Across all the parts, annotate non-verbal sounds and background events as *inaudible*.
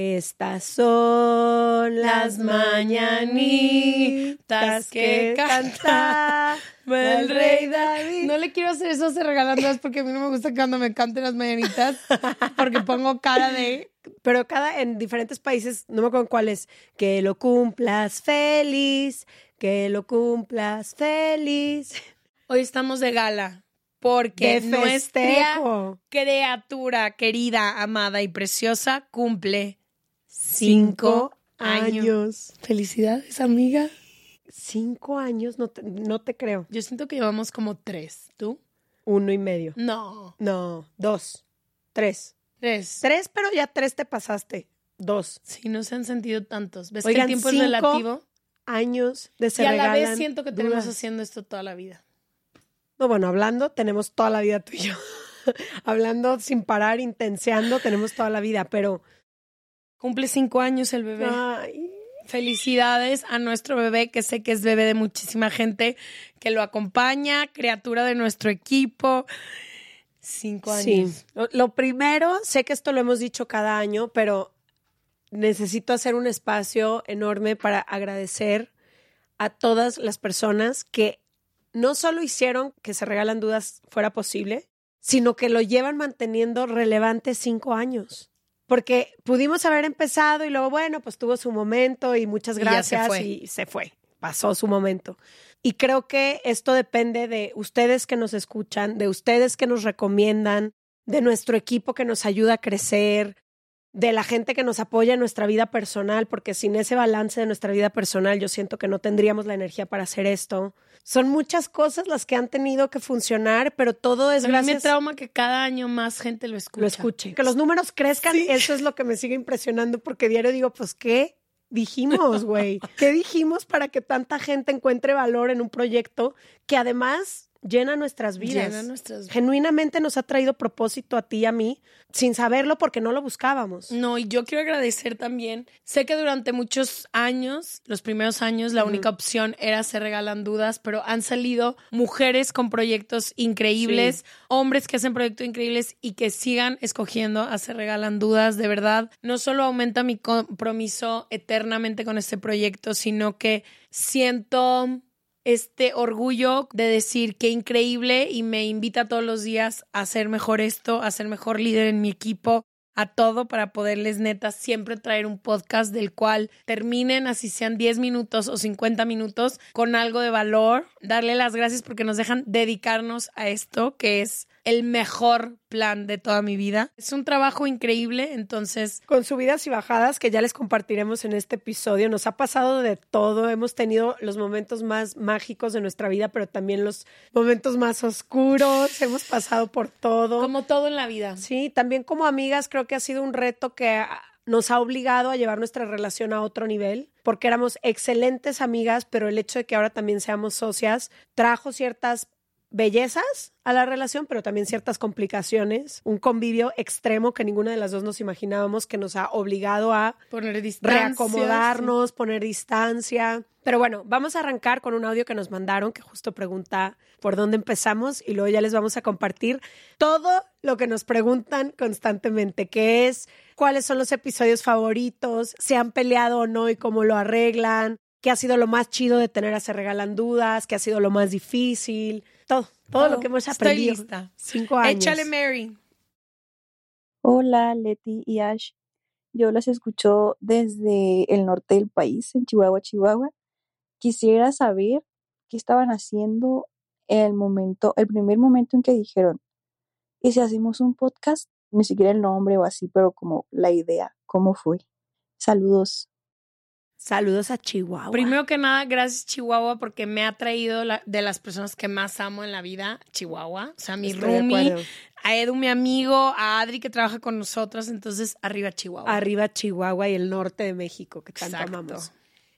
Estas son las mañanitas que canta el rey David. No le quiero hacer eso se regalan dos porque a mí no me gusta cuando me canten las mañanitas porque pongo cara de pero cada en diferentes países, no me acuerdo cuál es, que lo cumplas feliz, que lo cumplas feliz. Hoy estamos de gala porque De nuestra criatura querida, amada y preciosa cumple Cinco años. años. Felicidades, amiga. Cinco años, no te, no te creo. Yo siento que llevamos como tres. ¿Tú? Uno y medio. No. No, dos, tres. Tres. Tres, pero ya tres te pasaste. Dos Sí, no se han sentido tantos. ¿Ves que el tiempo cinco es relativo? años de se Y a la vez siento que tenemos dudas. haciendo esto toda la vida. No, bueno, hablando, tenemos toda la vida tú y yo. *laughs* hablando sin parar, intenseando, tenemos toda la vida, pero. Cumple cinco años el bebé. Ay, Felicidades a nuestro bebé, que sé que es bebé de muchísima gente que lo acompaña, criatura de nuestro equipo. Cinco sí. años. Lo, lo primero, sé que esto lo hemos dicho cada año, pero necesito hacer un espacio enorme para agradecer a todas las personas que no solo hicieron que se regalan dudas fuera posible, sino que lo llevan manteniendo relevante cinco años. Porque pudimos haber empezado y luego, bueno, pues tuvo su momento y muchas Y ya se gracias fue. y se fue, pasó su momento. Y creo que esto depende de ustedes que nos escuchan, de ustedes que nos recomiendan, de nuestro equipo que nos ayuda a crecer, de la gente que nos apoya en nuestra vida personal, porque sin ese balance de nuestra vida personal yo siento que no tendríamos la energía para hacer esto. Son muchas cosas las que han tenido que funcionar, pero todo es A mí me gracias trauma que cada año más gente lo escucha. lo escuche. Que los números crezcan, eso es lo que me sigue impresionando, porque diario digo, pues, ¿qué dijimos, güey? ¿Qué dijimos para que tanta gente encuentre valor en un proyecto que además llena nuestras vidas? Llena nuestras vidas. Genuinamente nos ha traído propósito a ti y a mí, sin saberlo porque no lo buscábamos. No, y yo quiero agradecer también. Sé que durante muchos años, los primeros años, la única opción era se regalan dudas, pero han salido mujeres con proyectos increíbles, hombres que hacen proyectos increíbles y que sigan escogiendo a se regalan dudas. De verdad, no solo aumenta mi compromiso eternamente con este proyecto, sino que siento este orgullo de decir qué increíble y me invita todos los días a hacer mejor esto, a ser mejor líder en mi equipo, a todo para poderles neta siempre traer un podcast del cual terminen así sean 10 minutos o 50 minutos con algo de valor, darle las gracias porque nos dejan dedicarnos a esto que es el mejor plan de toda mi vida. Es un trabajo increíble, entonces Con subidas y bajadas que ya les compartiremos en este episodio. Nos ha pasado de todo. Hemos tenido los momentos más mágicos de nuestra vida, pero también los momentos más oscuros. Hemos pasado por todo. como todo en la vida. Sí, también como amigas creo que ha sido un reto que nos ha obligado a llevar nuestra relación a otro nivel, porque éramos excelentes amigas, pero el hecho de que ahora también seamos socias trajo ciertas bellezas a la relación, pero también ciertas complicaciones, un convivio extremo que ninguna de las dos nos imaginábamos que nos ha obligado a Poner distancia. reacomodarnos, poner distancia. Pero bueno, vamos a arrancar con un audio que nos mandaron que justo pregunta por dónde empezamos y luego ya les vamos a compartir todo lo que nos preguntan constantemente, que es cuáles son los episodios favoritos, se han peleado o no y cómo lo arreglan, qué ha sido lo más chido de tener a Se Regalan Dudas, qué ha sido lo más difícil, todo, todo lo que hemos Estoy aprendido. lista. Cinco años. Échale, Mary. Hola, Leti y Ash. Yo las escucho desde el norte del país, en Chihuahua, Chihuahua. Quisiera saber qué estaban haciendo el momento, el primer momento en que dijeron, ¿y si hacemos un podcast? Ni siquiera el nombre o así, pero como la idea, ¿cómo fue? Saludos. Saludos a Chihuahua. Primero que nada, gracias Chihuahua porque me ha traído la- de las personas que más amo en la vida, Chihuahua. O sea, mi Estoy acuerdo. a Edu, mi amigo, a Adri que trabaja con nosotros. Entonces, arriba Chihuahua. Arriba Chihuahua y el norte de México, que tanto Exacto. amamos.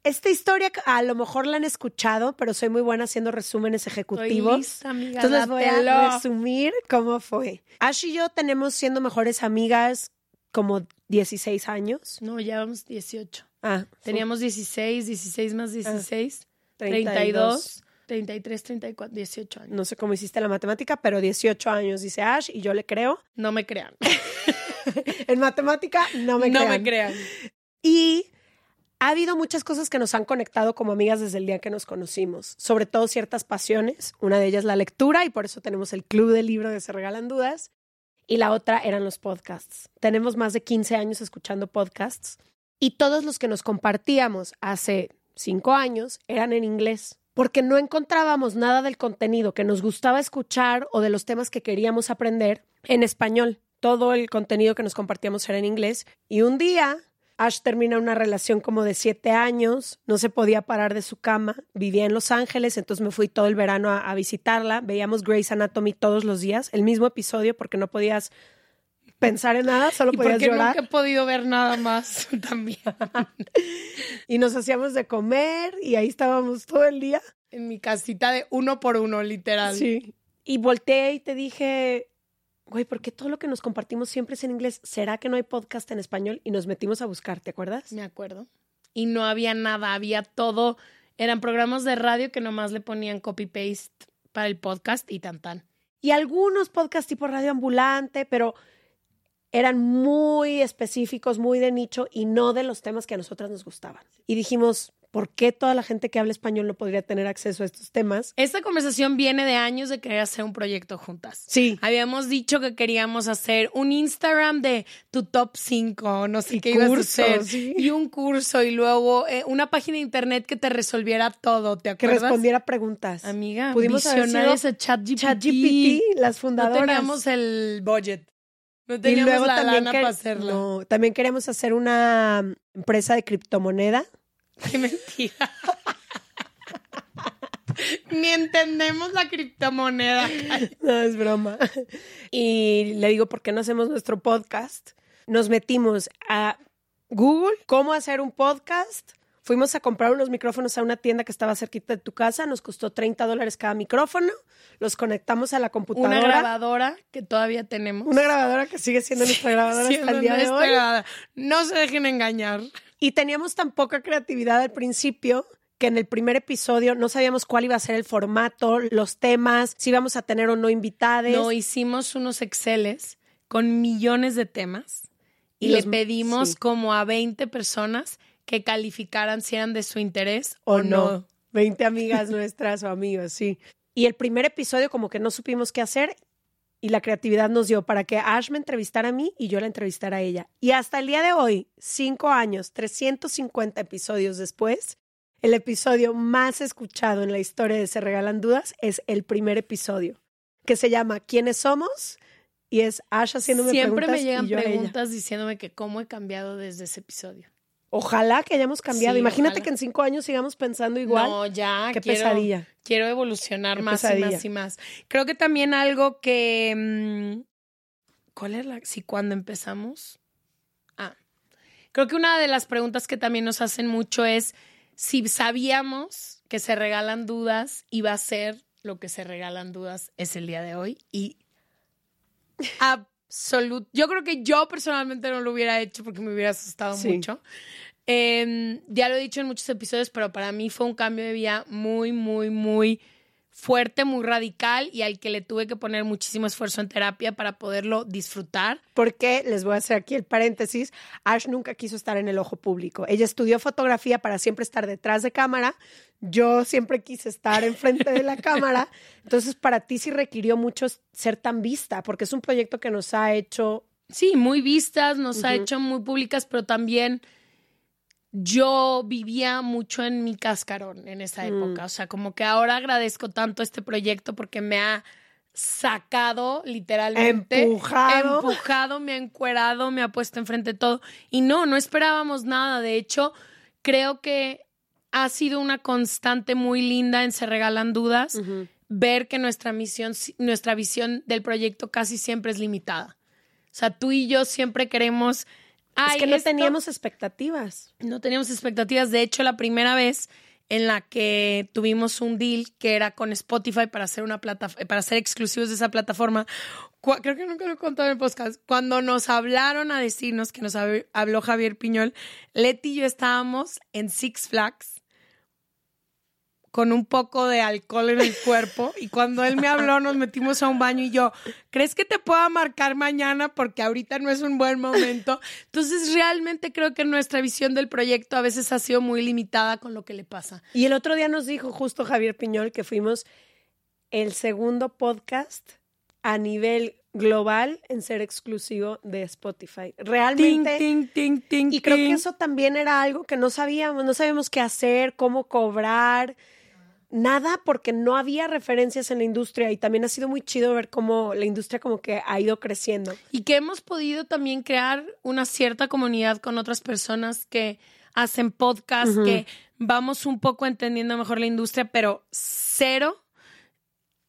Esta historia a lo mejor la han escuchado, pero soy muy buena haciendo resúmenes ejecutivos. lista, amiga, Entonces les voy a resumir cómo fue. Ash y yo tenemos siendo mejores amigas como 16 años. No, ya vamos 18. Ah, Teníamos 16, 16 más 16, 32. 32, 33, 34, 18 años. No sé cómo hiciste la matemática, pero 18 años, dice Ash, y yo le creo. No me crean. *laughs* En matemática no me no crean. me crean. Y ha habido muchas cosas que nos han conectado como amigas desde el día que nos conocimos, sobre todo ciertas pasiones. Una de ellas la lectura y por eso tenemos el club del libro de Se Regalan Dudas. Y la otra eran los podcasts. Tenemos más de 15 años escuchando podcasts y todos los que nos compartíamos hace cinco años eran en inglés porque no encontrábamos nada del contenido que nos gustaba escuchar o de los temas que queríamos aprender en español. Todo el contenido que nos compartíamos era en inglés. Y un día Ash termina una relación como de siete años, no se podía parar de su cama, vivía en Los Ángeles, entonces me fui todo el verano a, a visitarla, veíamos Grey's Anatomy todos los días, el mismo episodio porque no podías pensar en nada, solo Y podías porque llorar. nunca he podido ver nada más *laughs* también. Y nos hacíamos de comer y ahí estábamos todo el día. En mi casita de uno por uno, literal. Sí. Y volteé y te dije, güey, ¿por qué todo lo que nos compartimos siempre es en inglés? ¿Será que no hay podcast en español? Y nos metimos a buscar, ¿te acuerdas? Me acuerdo. Y no había nada, había todo. Eran programas de radio que nomás le ponían copy-paste para el podcast y tan tan. Y algunos podcasts tipo radio ambulante, pero eran muy específicos, muy de nicho y no de los temas que a nosotras nos gustaban. Y dijimos, ¿por qué toda la gente que habla español no podría tener acceso a estos temas? Esta conversación viene de años de querer hacer un proyecto juntas. Sí. Habíamos dicho que queríamos hacer un Instagram de tu top 5, no sé Y qué ibas a curso, hacer. sí. Y un curso y luego eh, una página de internet que te resolviera todo, ¿te Que acuerdas? respondiera preguntas. Amiga, Pudimos haber visionarias sido de ChatGPT. ChatGPT, las No fundadoras. teníamos el budget. No y teníamos luego la también, lana que- para hacerlo. no, también queremos hacer una empresa de criptomoneda. Qué mentira. *laughs* Ni entendemos la criptomoneda. No, es broma. Y le digo, ¿por qué no hacemos nuestro podcast? Nos metimos a Google, cómo hacer un podcast. Fuimos a comprar unos micrófonos a una tienda que estaba cerquita de tu casa. Nos costó 30 dólares cada micrófono. Los conectamos a la computadora. Una grabadora que todavía tenemos. Una grabadora que sigue siendo nuestra grabadora hasta Siendo el día de nuestra hoy. grabadora. No se dejen engañar. Y teníamos tan poca creatividad al principio que en el primer episodio no sabíamos cuál iba a ser el formato, los temas, si íbamos a tener o no invitados. No, hicimos unos Exceles con millones de temas y, Y le pedimos sí. como a 20 personas que calificaran si eran de su interés o, o no. no. 20 amigas nuestras o amigos, sí. Y el primer episodio como que no supimos qué hacer y la creatividad nos dio para que Ash me entrevistara a mí y yo la entrevistara a ella. Y hasta el día de hoy, cinco años, 350 episodios después, el episodio más escuchado en la historia de Se Regalan Dudas es el primer episodio, que se llama ¿Quiénes somos? Y es Ash haciéndome Siempre preguntas me llegan y yo preguntas diciéndome que cómo he cambiado desde ese episodio. Ojalá que hayamos cambiado. Sí, Imagínate ojalá. que en cinco años sigamos pensando igual. No, ya. Qué quiero, pesadilla. Quiero evolucionar Qué más y más y más. Creo que también algo que. mm, ¿Cuál es la.? Si cuando empezamos. Ah. Creo que una de las preguntas que también nos hacen mucho es si sabíamos que se regalan dudas iba a ser lo que se regalan dudas es el día de hoy y *laughs* absoluto. Yo creo que yo personalmente no lo hubiera hecho porque me hubiera asustado Sí. mucho. Eh, ya lo he dicho en muchos episodios, pero para mí fue un cambio de vida muy, muy, muy fuerte, muy radical y al que le tuve que poner muchísimo esfuerzo en terapia para poderlo disfrutar. Porque les voy a hacer aquí el paréntesis. Ash nunca quiso estar en el ojo público. Ella estudió fotografía para siempre estar detrás de cámara. Yo siempre quise estar enfrente de la *laughs* cámara. Entonces, para ti sí requirió mucho ser tan vista, porque es un proyecto que nos ha hecho. Sí, muy vistas, nos ha hecho muy públicas, pero también yo vivía mucho en mi cascarón en esa época. O sea, como que ahora agradezco tanto este proyecto porque me ha sacado literalmente. Empujado. Empujado, me ha encuerado, me ha puesto enfrente de todo. Y no, no esperábamos nada. De hecho, creo que ha sido una constante muy linda en Se Regalan Dudas. Ver que nuestra misión, nuestra visión del proyecto casi siempre es limitada. O sea, tú y yo siempre queremos. Es "Ay, que no esto- teníamos expectativas. no teníamos expectativas. De hecho, la primera vez en la que tuvimos un deal que era con Spotify para hacer una plata, para ser exclusivos de esa plataforma. Creo que nunca lo he contado en el podcast. Cuando nos hablaron a decirnos que nos hab- habló Javier Piñol, Leti y yo estábamos en Six Flags con un poco de alcohol en el cuerpo y cuando él me habló nos metimos a un baño y yo, ¿crees que te pueda marcar mañana? Porque ahorita no es un buen momento. Entonces realmente creo que nuestra visión del proyecto a veces ha sido muy limitada con lo que le pasa. Y el otro día nos dijo justo Javier Piñol que fuimos el segundo podcast a nivel global en ser exclusivo de Spotify. Realmente. Ting, ting, ting, ting, Y creo que eso también era algo que no sabíamos, no sabíamos qué hacer, cómo cobrar, nada, porque no había referencias en la industria y también ha sido muy chido ver cómo la industria como que ha ido creciendo. Y que hemos podido también crear una cierta comunidad con otras personas que hacen podcast, que vamos un poco entendiendo mejor la industria, pero cero,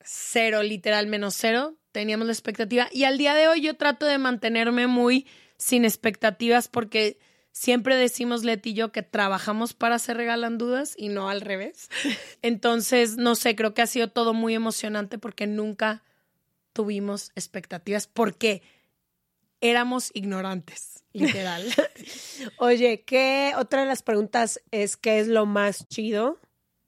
cero, literal menos cero, teníamos la expectativa. Y al día de hoy yo trato de mantenerme muy sin expectativas porque siempre decimos Leti y yo que trabajamos para Se Regalan Dudas y no al revés. *laughs* Entonces, no sé, creo que ha sido todo muy emocionante porque nunca tuvimos expectativas porque éramos ignorantes, literal. *laughs* Oye, ¿qué otra de las preguntas es qué es lo más chido?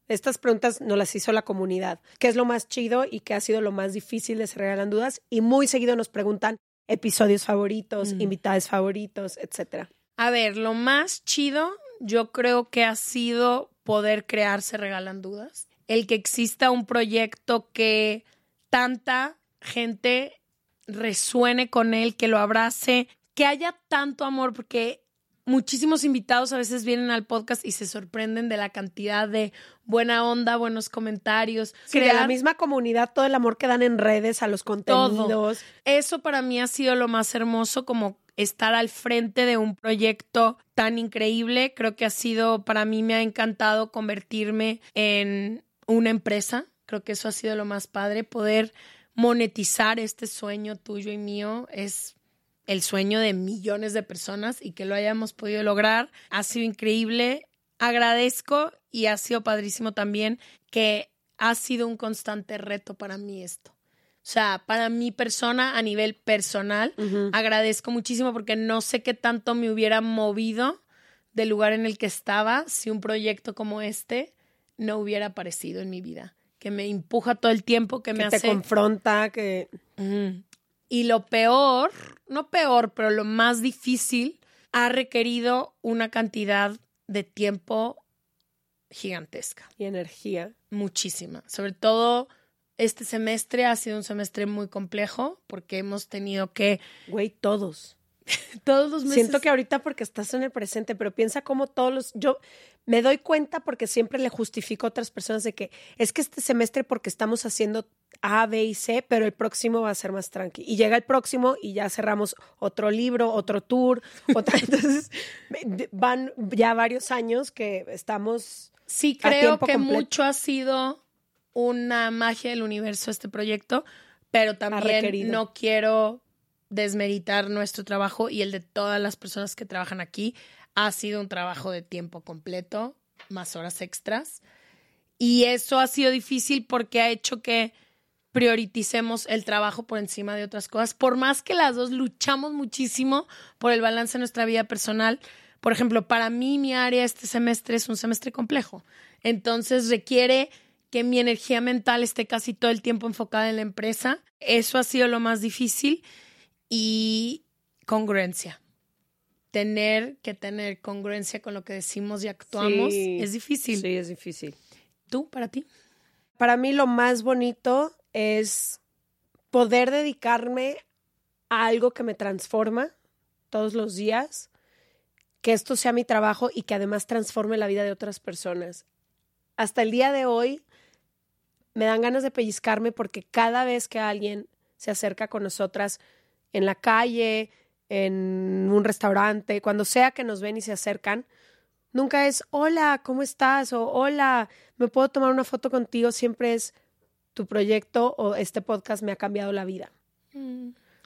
Estas preguntas nos las hizo la comunidad. ¿Qué es lo más chido y qué ha sido lo más difícil de Se Regalan Dudas? Y muy seguido nos preguntan episodios favoritos, invitados favoritos, etcétera. A ver, lo más chido yo creo que ha sido poder crear Se Regalan Dudas. El que exista un proyecto que tanta gente resuene con él, que lo abrace, que haya tanto amor, porque muchísimos invitados a veces vienen al podcast y se sorprenden de la cantidad de buena onda, buenos comentarios. Sí, de la misma comunidad, todo el amor que dan en redes a los contenidos. Eso para mí ha sido lo más hermoso, como estar al frente de un proyecto tan increíble. Creo que ha sido, para mí me ha encantado convertirme en una empresa. Creo que eso ha sido lo más padre, poder monetizar este sueño tuyo y mío es el sueño de millones de personas y que lo hayamos podido lograr. Ha sido increíble. Agradezco y ha sido padrísimo también que ha sido un constante reto para mí esto. O sea, para mi persona, a nivel personal, agradezco muchísimo porque no sé qué tanto me hubiera movido del lugar en el que estaba si un proyecto como este no hubiera aparecido en mi vida. Que me empuja todo el tiempo, que, me que te hace. confronta, que. Y lo peor, no peor, pero lo más difícil, ha requerido una cantidad de tiempo gigantesca, y energía. muchísima. Sobre todo este semestre ha sido un semestre muy complejo porque hemos tenido que Güey, todos. *laughs* todos los meses Siento que ahorita porque estás en el presente, pero piensa como todos los... Yo me doy cuenta porque siempre le justifico a otras personas de que es que este semestre porque estamos haciendo A, B y C, pero el próximo va a ser más tranqui. Y llega el próximo y ya cerramos otro libro, otro tour, *laughs* otra... Entonces van ya varios años que estamos... Sí, a creo tiempo que completo. mucho ha sido una magia del universo este proyecto, pero también no quiero desmeritar nuestro trabajo y el de todas las personas que trabajan aquí. Ha sido un trabajo de tiempo completo, más horas extras. Y eso ha sido difícil porque ha hecho que prioriticemos el trabajo por encima de otras cosas. Por más que las dos luchamos muchísimo por el balance de nuestra vida personal. Por ejemplo, para mí mi área este semestre es un semestre complejo. Entonces requiere que mi energía mental esté casi todo el tiempo enfocada en la empresa. Eso ha sido lo más difícil y congruencia. Tener que tener congruencia con lo que decimos y actuamos Sí. es difícil. Sí, es difícil. ¿Tú, para ti? Para mí lo más bonito es poder dedicarme a algo que me transforma todos los días, que esto sea mi trabajo y que además transforme la vida de otras personas. Hasta el día de hoy me dan ganas de pellizcarme porque cada vez que alguien se acerca con nosotras en la calle, en un restaurante, cuando sea que nos ven y se acercan, nunca es hola, ¿cómo estás? o hola, ¿me puedo tomar una foto contigo? Siempre es tu proyecto o este podcast me ha cambiado la vida.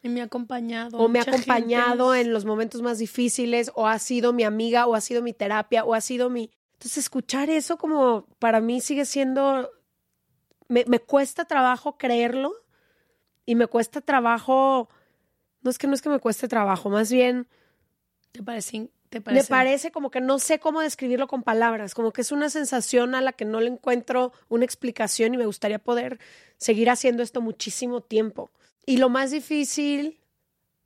Y me ha acompañado. O me ha gente. acompañado en los momentos más difíciles, o ha sido mi amiga, o ha sido mi terapia, o ha sido mi... Entonces, escuchar eso como para mí sigue siendo... Me, me cuesta trabajo creerlo y me cuesta trabajo... No es que no es que me cueste trabajo, más bien ¿Te parece? ¿Te me parece? parece como que no sé cómo describirlo con palabras, como que es una sensación a la que no le encuentro una explicación y me gustaría poder seguir haciendo esto muchísimo tiempo. Y lo más difícil,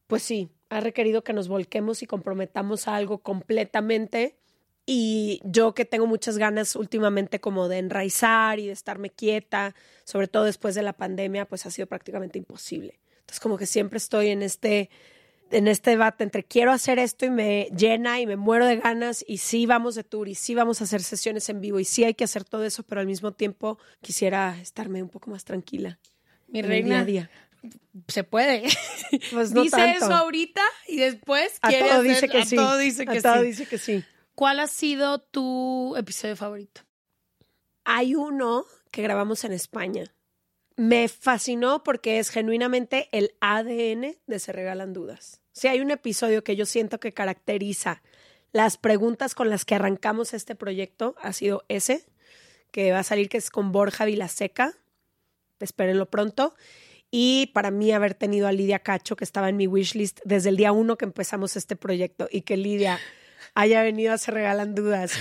pues sí, ha requerido que nos volquemos y comprometamos a algo completamente. Y yo que tengo muchas ganas últimamente como de enraizar y de estarme quieta, sobre todo después de la pandemia, pues ha sido prácticamente imposible. Entonces como que siempre estoy en este en este debate entre quiero hacer esto y me llena y me muero de ganas y sí vamos de tour y sí vamos a hacer sesiones en vivo y sí hay que hacer todo eso, pero al mismo tiempo quisiera estarme un poco más tranquila. Mi día reina, a día. se puede. Pues *laughs* no dice tanto. eso ahorita y después A quiere todo hacer- dice que a sí. todo dice A que todo sí. dice que sí. ¿Cuál ha sido tu episodio favorito? Hay uno que grabamos en España. Me fascinó porque es genuinamente el ADN de Se Regalan Dudas. Si hay un episodio que yo siento que caracteriza las preguntas con las que arrancamos este proyecto, ha sido ese, que va a salir, que es con Borja Vilaseca. Espérenlo pronto. Y para mí haber tenido a Lidia Cacho, que estaba en mi wishlist desde el día uno que empezamos este proyecto, y que Lidia haya venido a Se Regalan Dudas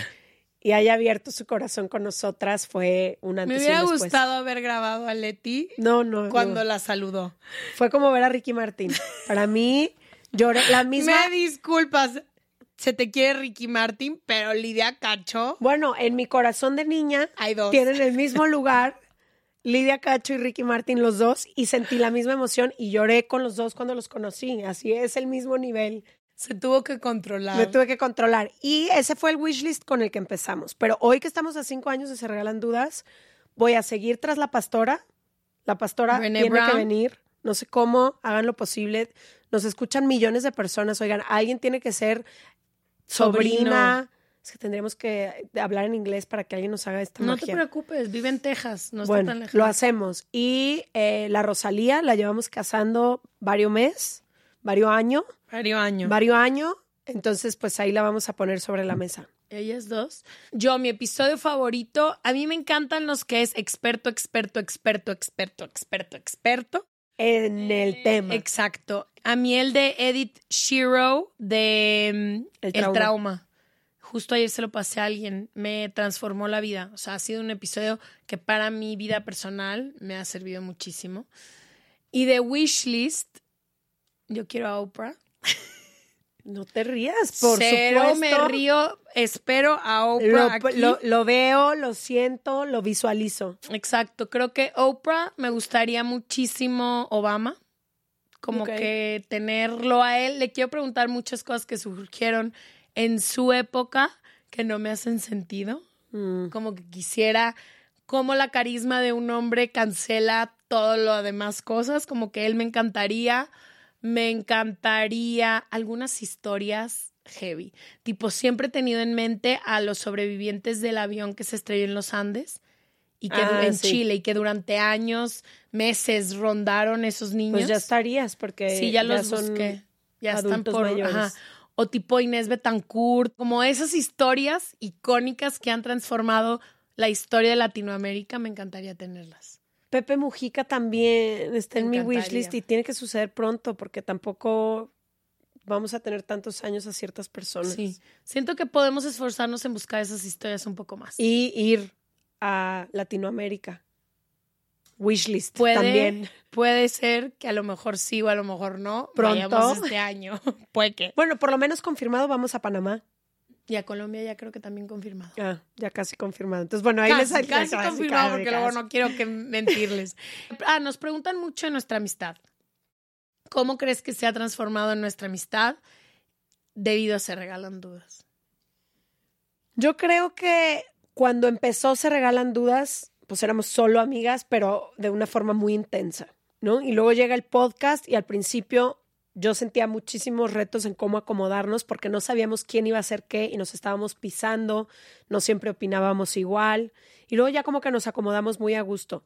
y haya abierto su corazón con nosotras, fue un antes Me y un hubiera gustado haber grabado a Leti No, no, cuando no. la saludó. Fue como ver a Ricky Martín. Para mí, lloré la misma. Me disculpas. Se te quiere Ricky Martin, pero Lidia Cacho. Bueno, en mi corazón de niña Hay dos. tienen el mismo lugar Lidia Cacho y Ricky Martín, los dos, y sentí la misma emoción y lloré con los dos cuando los conocí. Así es el mismo nivel. Se tuvo que controlar. Me tuve que controlar. Y ese fue el wishlist con el que empezamos. Pero hoy que estamos a cinco años de Se Regalan Dudas, voy a seguir tras la pastora. La pastora tiene que venir. No sé cómo, hagan lo posible. Nos escuchan millones de personas. Oigan, alguien tiene que ser sobrina. Es que tendríamos que hablar en inglés para que alguien nos haga esta No te preocupes, vive en Texas, no está tan lejos. lo hacemos. Y eh, la Rosalía la llevamos casando varios meses, varios años, Varios años. varios años. Entonces, pues ahí la vamos a poner sobre la mesa. Ellas dos. Yo, mi episodio favorito, a mí me encantan los que es experto, experto, experto, experto, experto, experto. En el tema. Exacto. A mí el de Edith Shiro de mm, El El, trauma. trauma. Justo ayer se lo pasé a alguien. Me transformó la vida. O sea, ha sido un episodio que para mi vida personal me ha servido muchísimo. Y de Wishlist, yo quiero a Oprah. *laughs* No te rías, por Cero supuesto. me río. Espero a Lo, Oprah aquí. lo- lo veo, lo siento, lo visualizo. Exacto, creo que Oprah me gustaría muchísimo Obama, como que tenerlo a él. Le quiero preguntar muchas cosas que surgieron en su época que no me hacen sentido, Mm. como que quisiera, como la carisma de un hombre cancela todo lo demás cosas, como que él me encantaría, me encantaría algunas historias heavy, tipo siempre he tenido en mente a los sobrevivientes del avión que se estrelló en los Andes y que Ah, en sí. Chile y que durante años, meses rondaron esos niños. Pues ya estarías, porque Sí, ya los son busqué. Ya están por mayores. ajá. O tipo Inés Betancourt, como esas historias icónicas que han transformado la historia de Latinoamérica, me encantaría tenerlas. Pepe Mujica también está en mi wishlist y tiene que suceder pronto porque tampoco vamos a tener tantos años a ciertas personas. Sí. Siento que podemos esforzarnos en buscar esas historias un poco más. Y ir a Latinoamérica. Wishlist puede, también. puede ser que a lo mejor sí o a lo mejor no. Pronto. Vayamos este año. *laughs* puede que. Bueno, por lo menos confirmado vamos a Panamá. Y a Colombia ya creo que también confirmado. Ah, ya casi confirmado. Entonces, bueno, ahí casi, les casi *laughs* casi, confirmado casi, porque luego no quiero que mentirles. *laughs* Ah, nos preguntan mucho de nuestra amistad. ¿Cómo crees que se ha transformado en nuestra amistad debido a se regalan dudas? Yo creo que cuando empezó Se Regalan Dudas, pues éramos solo amigas, pero de una forma muy intensa, ¿no? Y luego llega el podcast y al principio yo sentía muchísimos retos en cómo acomodarnos porque no sabíamos quién iba a hacer qué y nos estábamos pisando, no siempre opinábamos igual y luego ya como que nos acomodamos muy a gusto.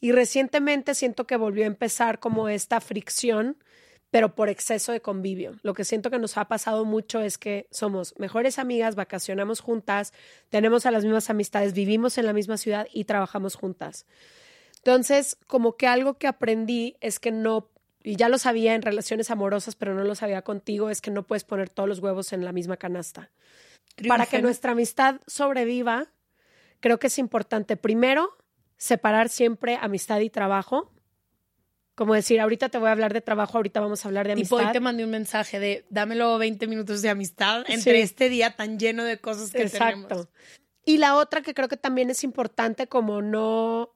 Y recientemente siento que volvió a empezar como esta fricción, pero por exceso de convivio. Lo que siento que nos ha pasado mucho es que somos mejores amigas, vacacionamos juntas, tenemos a las mismas amistades, vivimos en la misma ciudad y trabajamos juntas. Entonces, como que algo que aprendí es que no, y ya lo sabía en relaciones amorosas, pero no lo sabía contigo, es que no puedes poner todos los huevos en la misma canasta. Para que nuestra amistad sobreviva, creo que es importante, primero, separar siempre amistad y trabajo. Como decir, ahorita te voy a hablar de trabajo, ahorita vamos a hablar de Tipo, amistad. hoy te mandé un mensaje de dámelo 20 minutos de amistad entre Sí. este día tan lleno de cosas que Exacto. tenemos. Y la otra que creo que también es importante, como no.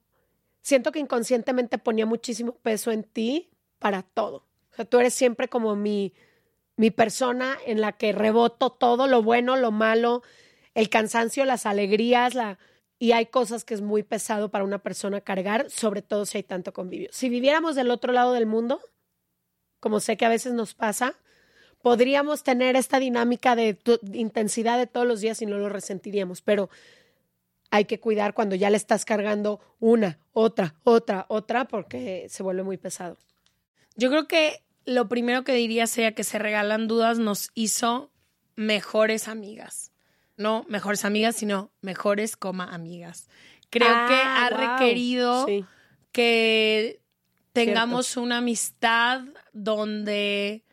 Siento que inconscientemente ponía muchísimo peso en ti para todo. O sea, tú eres siempre como mi, mi persona en la que reboto todo, lo bueno, lo malo, el cansancio, las alegrías, la. Y hay cosas que es muy pesado para una persona cargar, sobre todo si hay tanto convivio. Si viviéramos del otro lado del mundo, como sé que a veces nos pasa, podríamos tener esta dinámica de intensidad de todos los días y no lo resentiríamos, pero hay que cuidar cuando ya le estás cargando una, otra, otra, otra, porque se vuelve muy pesado. Yo creo que lo primero que diría sería que se regalan dudas nos hizo mejores amigas. No mejores amigas, sino mejores coma amigas. Creo Ah, que ha wow. requerido Sí. que tengamos una amistad donde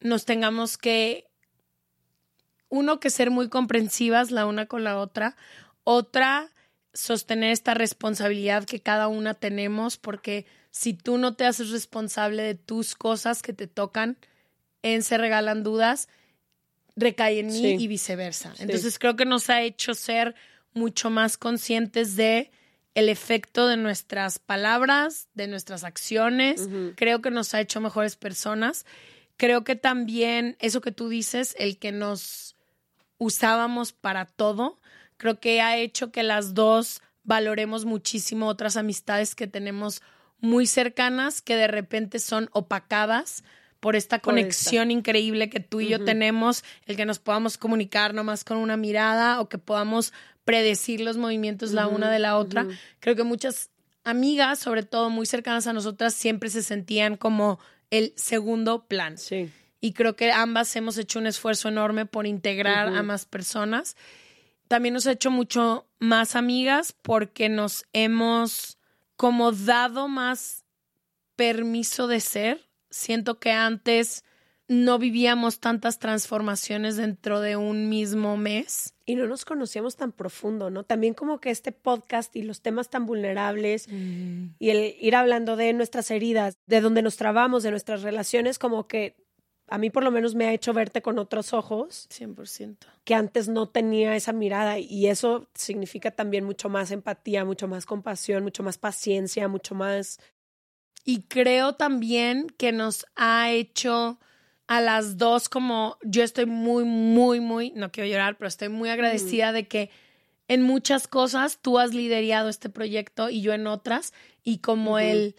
nos tengamos que, uno, que ser muy comprensivas la una con la otra, otra, sostener esta responsabilidad que cada una tenemos, porque si tú no te haces responsable de tus cosas que te tocan, en se regalan dudas, recae en mí Sí. y viceversa. Sí. Entonces creo que nos ha hecho ser mucho más conscientes de el efecto de nuestras palabras, de nuestras acciones. Creo que nos ha hecho mejores personas. Creo que también eso que tú dices, el que nos usábamos para todo, creo que ha hecho que las dos valoremos muchísimo otras amistades que tenemos muy cercanas que de repente son opacadas por esta Por conexión increíble que tú y yo tenemos, el que nos podamos comunicar nomás con una mirada o que podamos predecir los movimientos la una de la otra. Creo que muchas amigas, sobre todo muy cercanas a nosotras, siempre se sentían como el segundo plan. Sí. Y creo que ambas hemos hecho un esfuerzo enorme por integrar a más personas. También nos ha hecho mucho más amigas porque nos hemos como dado más permiso de ser. Siento que antes no vivíamos tantas transformaciones dentro de un mismo mes. Y no nos conocíamos tan profundo, ¿no? También como que este podcast y los temas tan vulnerables y el ir hablando de nuestras heridas, de donde nos trabamos, de nuestras relaciones, como que a mí por lo menos me ha hecho verte con otros ojos 100%. que antes no tenía esa mirada y eso significa también mucho más empatía, mucho más compasión, mucho más paciencia, mucho más... Y creo también que nos ha hecho a las dos como yo estoy muy, muy, muy, no quiero llorar, pero estoy muy agradecida de que en muchas cosas tú has liderado este proyecto y yo en otras y como el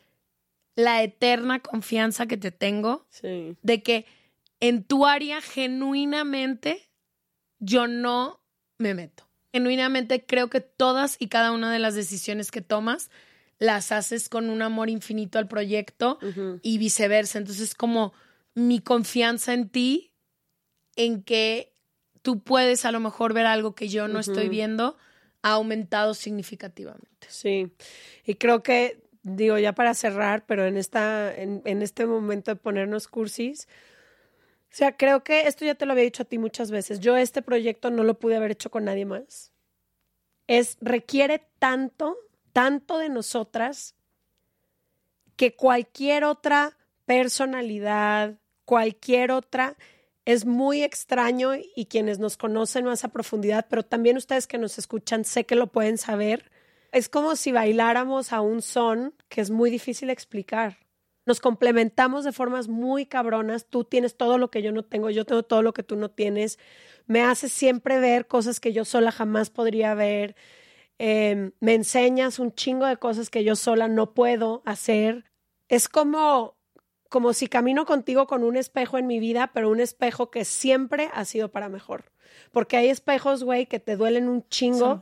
la eterna confianza que te tengo Sí. de que en tu área genuinamente yo no me meto. Genuinamente creo que todas y cada una de las decisiones que tomas las haces con un amor infinito al proyecto y viceversa. Entonces, como mi confianza en ti, en que tú puedes a lo mejor ver algo que yo no estoy viendo, ha aumentado significativamente. Sí, y creo que, digo, ya para cerrar, pero en, esta, en, en este momento de ponernos cursis, o sea, creo que esto ya te lo había dicho a ti muchas veces. Yo este proyecto no lo pude haber hecho con nadie más. Es, requiere tanto, tanto de nosotras que cualquier otra personalidad, cualquier otra, es muy extraño y quienes nos conocen más a profundidad, pero también ustedes que nos escuchan, sé que lo pueden saber. Es como si bailáramos a un son que es muy difícil explicar. Nos complementamos de formas muy cabronas. Tú tienes todo lo que yo no tengo, yo tengo todo lo que tú no tienes. Me haces siempre ver cosas que yo sola jamás podría ver. Eh, me enseñas un chingo de cosas que yo sola no puedo hacer. Es como como si camino contigo con un espejo en mi vida, pero un espejo que siempre ha sido para mejor. Porque hay espejos, güey, que te duelen un chingo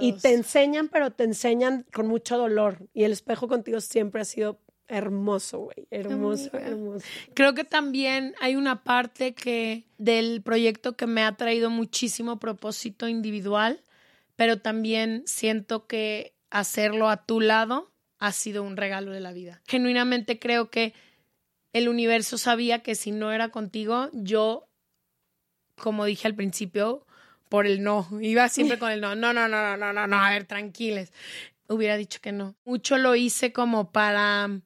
y te enseñan, pero te enseñan con mucho dolor. Y el espejo contigo siempre ha sido hermoso, güey, hermoso, hermoso. Creo que también hay una parte que del proyecto que me ha traído muchísimo propósito individual, pero también siento que hacerlo a tu lado ha sido un regalo de la vida. Genuinamente creo que el universo sabía que si no era contigo, yo, como dije al principio, por el no, *laughs* iba siempre con el no, no, no, no, no, no, no, a ver, tranquiles, hubiera dicho que no. Mucho lo hice como para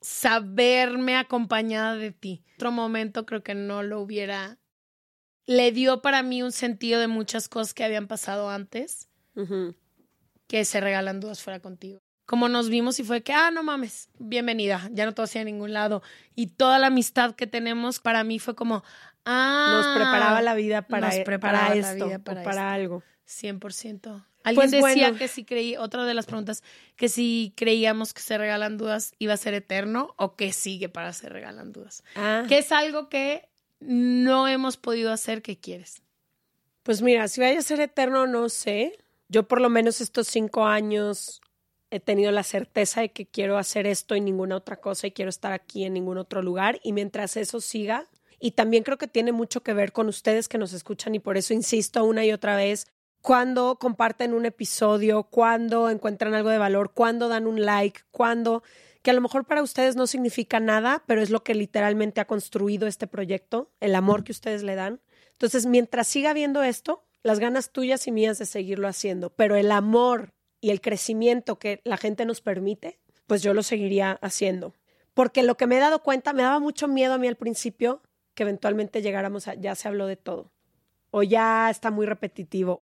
saberme acompañada de ti. Otro momento creo que no lo hubiera, le dio para mí un sentido de muchas cosas que habían pasado antes, que se regalan dudas fuera contigo como nos vimos y fue que, ah, no mames, bienvenida, ya no te vas a ningún lado. Y toda la amistad que tenemos para mí fue como, ah. Nos preparaba la vida para, e, para esto, para, para algo. 100%. Alguien pues decía que si creí, otra de las preguntas, que si creíamos que se regalan dudas iba a ser eterno o que sigue para se regalan dudas. Ah. Que es algo que no hemos podido hacer que quieres. Pues mira, si vaya a ser eterno, no sé. Yo por lo menos estos cinco años he tenido la certeza de que quiero hacer esto y ninguna otra cosa y quiero estar aquí en ningún otro lugar y mientras eso siga, y también creo que tiene mucho que ver con ustedes que nos escuchan y por eso insisto una y otra vez, cuando comparten un episodio, cuando encuentran algo de valor, cuando dan un like, cuando que a lo mejor para ustedes no significa nada, pero es lo que literalmente ha construido este proyecto, el amor que ustedes le dan. Entonces, mientras siga viendo esto, las ganas tuyas y mías de seguirlo haciendo, pero el amor y el crecimiento que la gente nos permite, pues yo lo seguiría haciendo. Porque lo que me he dado cuenta, me daba mucho miedo a mí al principio que eventualmente llegáramos a, ya se habló de todo, o ya está muy repetitivo.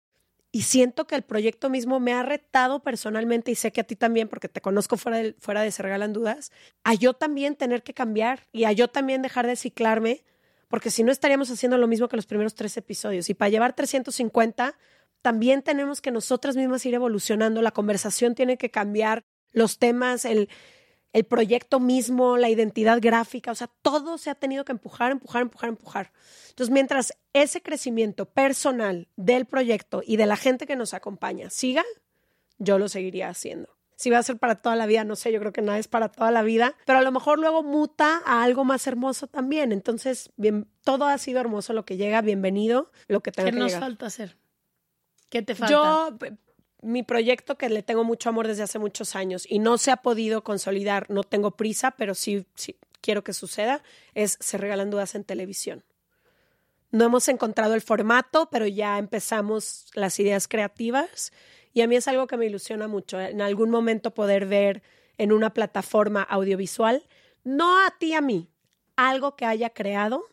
Y siento que el proyecto mismo me ha retado personalmente, y sé que a ti también, porque te conozco fuera de, fuera de Se Regalan Dudas, a yo también tener que cambiar y a yo también dejar de ciclarme, porque si no estaríamos haciendo lo mismo que los primeros tres episodios. Y para llevar 350, también tenemos que nosotras mismas ir evolucionando, la conversación tiene que cambiar, los temas, el, el proyecto mismo, la identidad gráfica, o sea, todo se ha tenido que empujar, empujar, empujar, empujar. Entonces, mientras ese crecimiento personal del proyecto y de la gente que nos acompaña siga, yo lo seguiría haciendo. Si va a ser para toda la vida, no sé, yo creo que nada es para toda la vida, pero a lo mejor luego muta a algo más hermoso también. Entonces, bien, todo ha sido hermoso lo que llega, bienvenido, lo que tenga ¿Qué que nos falta hacer? ¿Qué te falta? Yo, mi proyecto que le tengo mucho amor desde hace muchos años y no se ha podido consolidar, no tengo prisa, pero sí, sí quiero que suceda, es Se Regalan Dudas en televisión. No hemos encontrado el formato, pero ya empezamos las ideas creativas y a mí es algo que me ilusiona mucho. En algún momento poder ver en una plataforma audiovisual, no a ti, a mí, algo que haya creado,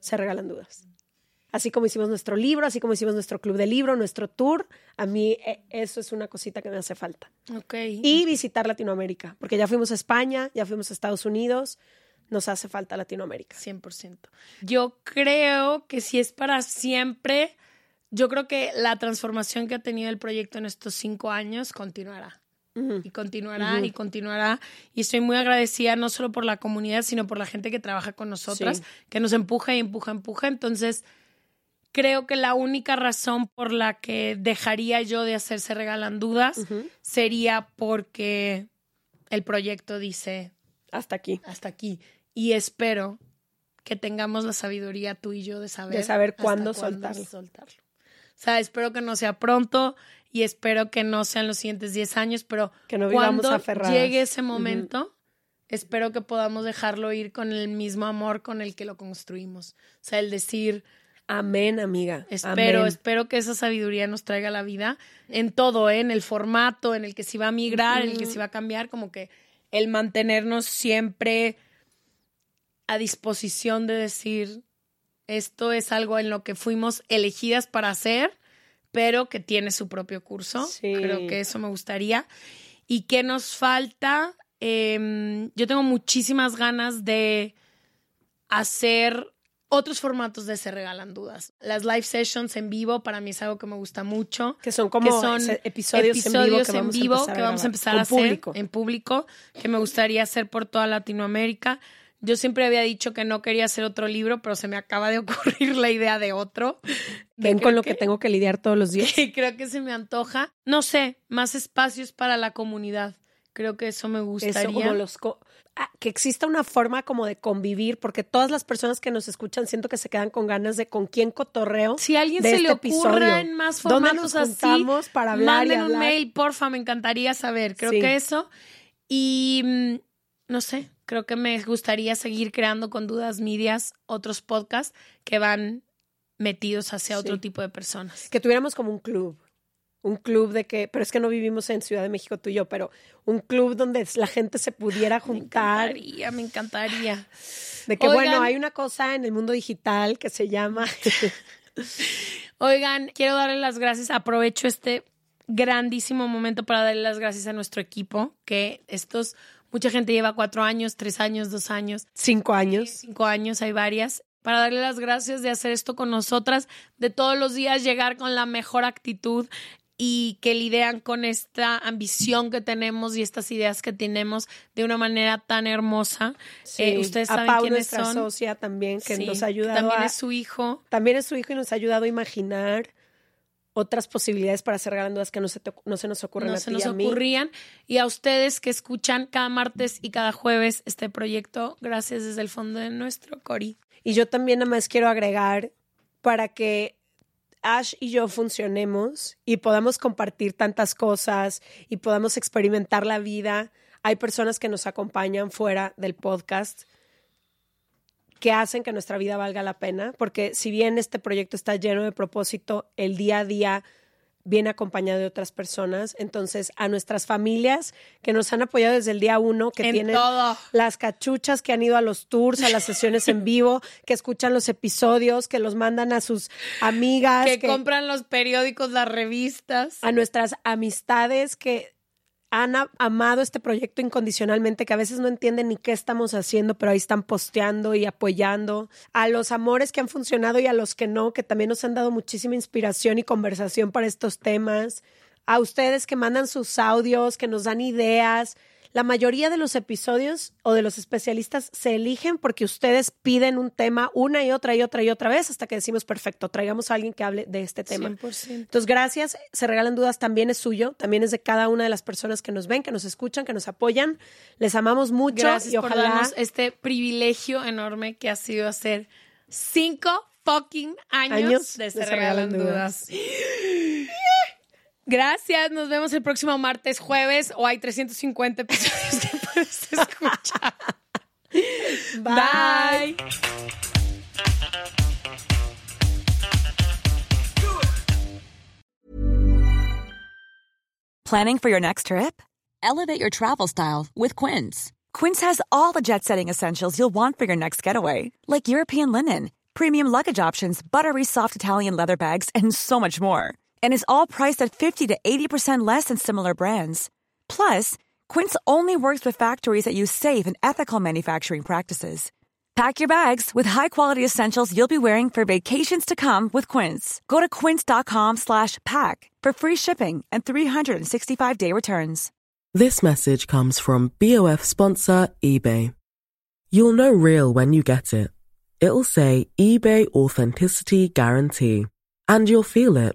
se regalan dudas así como hicimos nuestro libro, así como hicimos nuestro club de libro, nuestro tour, a mí eh, eso es una cosita que me hace falta. Ok. Y visitar Latinoamérica, porque ya fuimos a España, ya fuimos a Estados Unidos, nos hace falta Latinoamérica. 100%. Yo creo que si es para siempre, yo creo que la transformación que ha tenido el proyecto en estos cinco años continuará. Y continuará y continuará. Y estoy muy agradecida no solo por la comunidad, sino por la gente que trabaja con nosotras, que nos empuja y empuja, empuja. Entonces, creo que la única razón por la que dejaría yo de hacerse regalan dudas sería porque el proyecto dice hasta aquí. Hasta aquí. Y espero que tengamos la sabiduría tú y yo de saber, de saber cuándo, soltarlo. soltarlo. O sea, espero que no sea pronto y espero que no sean los siguientes 10 años, pero Que no cuando aferradas. llegue ese momento, espero que podamos dejarlo ir con el mismo amor con el que lo construimos. O sea, el decir, Amén, amiga. espero, Amén. espero que esa sabiduría nos traiga la vida en todo, ¿eh? en el formato, en el que se va a migrar, en el que se va a cambiar, como que el mantenernos siempre a disposición de decir, esto es algo en lo que fuimos elegidas para hacer, pero que tiene su propio curso. Sí. Creo que eso me gustaría. ¿Y qué nos falta? Em, yo tengo muchísimas ganas de hacer otros formatos de Se Regalan Dudas. Las live sessions en vivo para mí es algo que me gusta mucho. Que son como episodios en vivo que vamos a empezar a que vamos a grabar empezar con a hacer público. en público, que me gustaría hacer por toda Latinoamérica. Yo siempre había dicho que no quería hacer otro libro, pero se me acaba de *laughs* ocurrir la idea de otro. Ven con lo que tengo que lidiar todos los días. que *laughs* creo que se me antoja. No sé, más espacios para la comunidad. Creo que eso me gustaría. Eso como los co- ah, que exista una forma como de convivir, porque todas las personas que nos escuchan siento que se quedan con ganas de con quién cotorreo. Si a alguien de se este le ocurra en más ¿Dónde formatos así, para hablar y manden un hablar? mail, porfa, me encantaría saber. Creo Sí. que eso. Y mm, no sé, creo que me gustaría seguir creando con Dudas Medias otros podcasts que van metidos hacia otro tipo de personas. Que tuviéramos como un club. Un club de que, pero es que no vivimos en Ciudad de México tú y yo, pero un club donde la gente se pudiera Me juntar. encantaría, me encantaría. De que, Oigan. bueno, hay una cosa en el mundo digital que se llama *laughs* Oigan, quiero darle las gracias. Aprovecho este grandísimo momento para darle las gracias a nuestro equipo, que estos, mucha gente lleva cuatro años, tres años, dos años, cinco años. cinco años, hay varias. Para darle las gracias de hacer esto con nosotras, de todos los días llegar con la mejor actitud y que lidian con esta ambición que tenemos y estas ideas que tenemos de una manera tan hermosa. Eh, ustedes a saben Pau, quiénes nuestra son. socia también, que Sí, nos ha ayudado También a- es su hijo. También es su hijo y nos ha ayudado a imaginar otras posibilidades para hacer grandes dudas que no se, te- no se nos ocurren no a se ti nos a mí. ocurrían. Y a ustedes que escuchan cada martes y cada jueves este proyecto, gracias desde el fondo de nuestro Cori. Y yo también nada más quiero agregar para que Ash y yo funcionemos y podamos compartir tantas cosas y podamos experimentar la vida. Hay personas que nos acompañan fuera del podcast que hacen que nuestra vida valga la pena, porque si bien este proyecto está lleno de propósito, el día a día viene acompañado de otras personas. Entonces, a nuestras familias que nos han apoyado desde el día uno, que En tienen todo. las cachuchas que han ido a los tours, a las sesiones en vivo, que escuchan los episodios, que los mandan a sus amigas, Que que- compran los periódicos, las revistas. a nuestras amistades que han amado este proyecto incondicionalmente, que a veces no entienden ni qué estamos haciendo, pero ahí están posteando y apoyando. A los amores que han funcionado y a los que no, que también nos han dado muchísima inspiración y conversación para estos temas. A ustedes que mandan sus audios, que nos dan ideas. La mayoría de los episodios o de los especialistas se eligen porque ustedes piden un tema una y otra y otra y otra vez hasta que decimos, perfecto, traigamos a alguien que hable de este tema. 100%. Entonces, gracias. Se regalan dudas, también es suyo, también es de cada una de las personas que nos ven, que nos escuchan, que nos apoyan. Les amamos mucho Gracias y por ojalá darnos este privilegio enorme que ha sido hacer cinco fucking años, Años de Se Regalan Regalan Dudas. *gasps* Gracias, nos vemos el próximo martes, jueves, o hay 350 episodios que puedes escuchar. *laughs* Bye. Planning for your next trip? Elevate your travel style with Quince. Quince has all the jet setting essentials you'll want for your next getaway, like European linen, premium luggage options, buttery soft Italian leather bags, and so much more. And is all priced at 50 to 80% less than similar brands. Plus, Quince only works with factories that use safe and ethical manufacturing practices. Pack your bags with high-quality essentials you'll be wearing for vacations to come with Quince. Go to quince.com slash pack for free shipping and 365-day returns. This message comes from BOF sponsor eBay. You'll know real when you get it. It'll say eBay Authenticity Guarantee. And you'll feel it.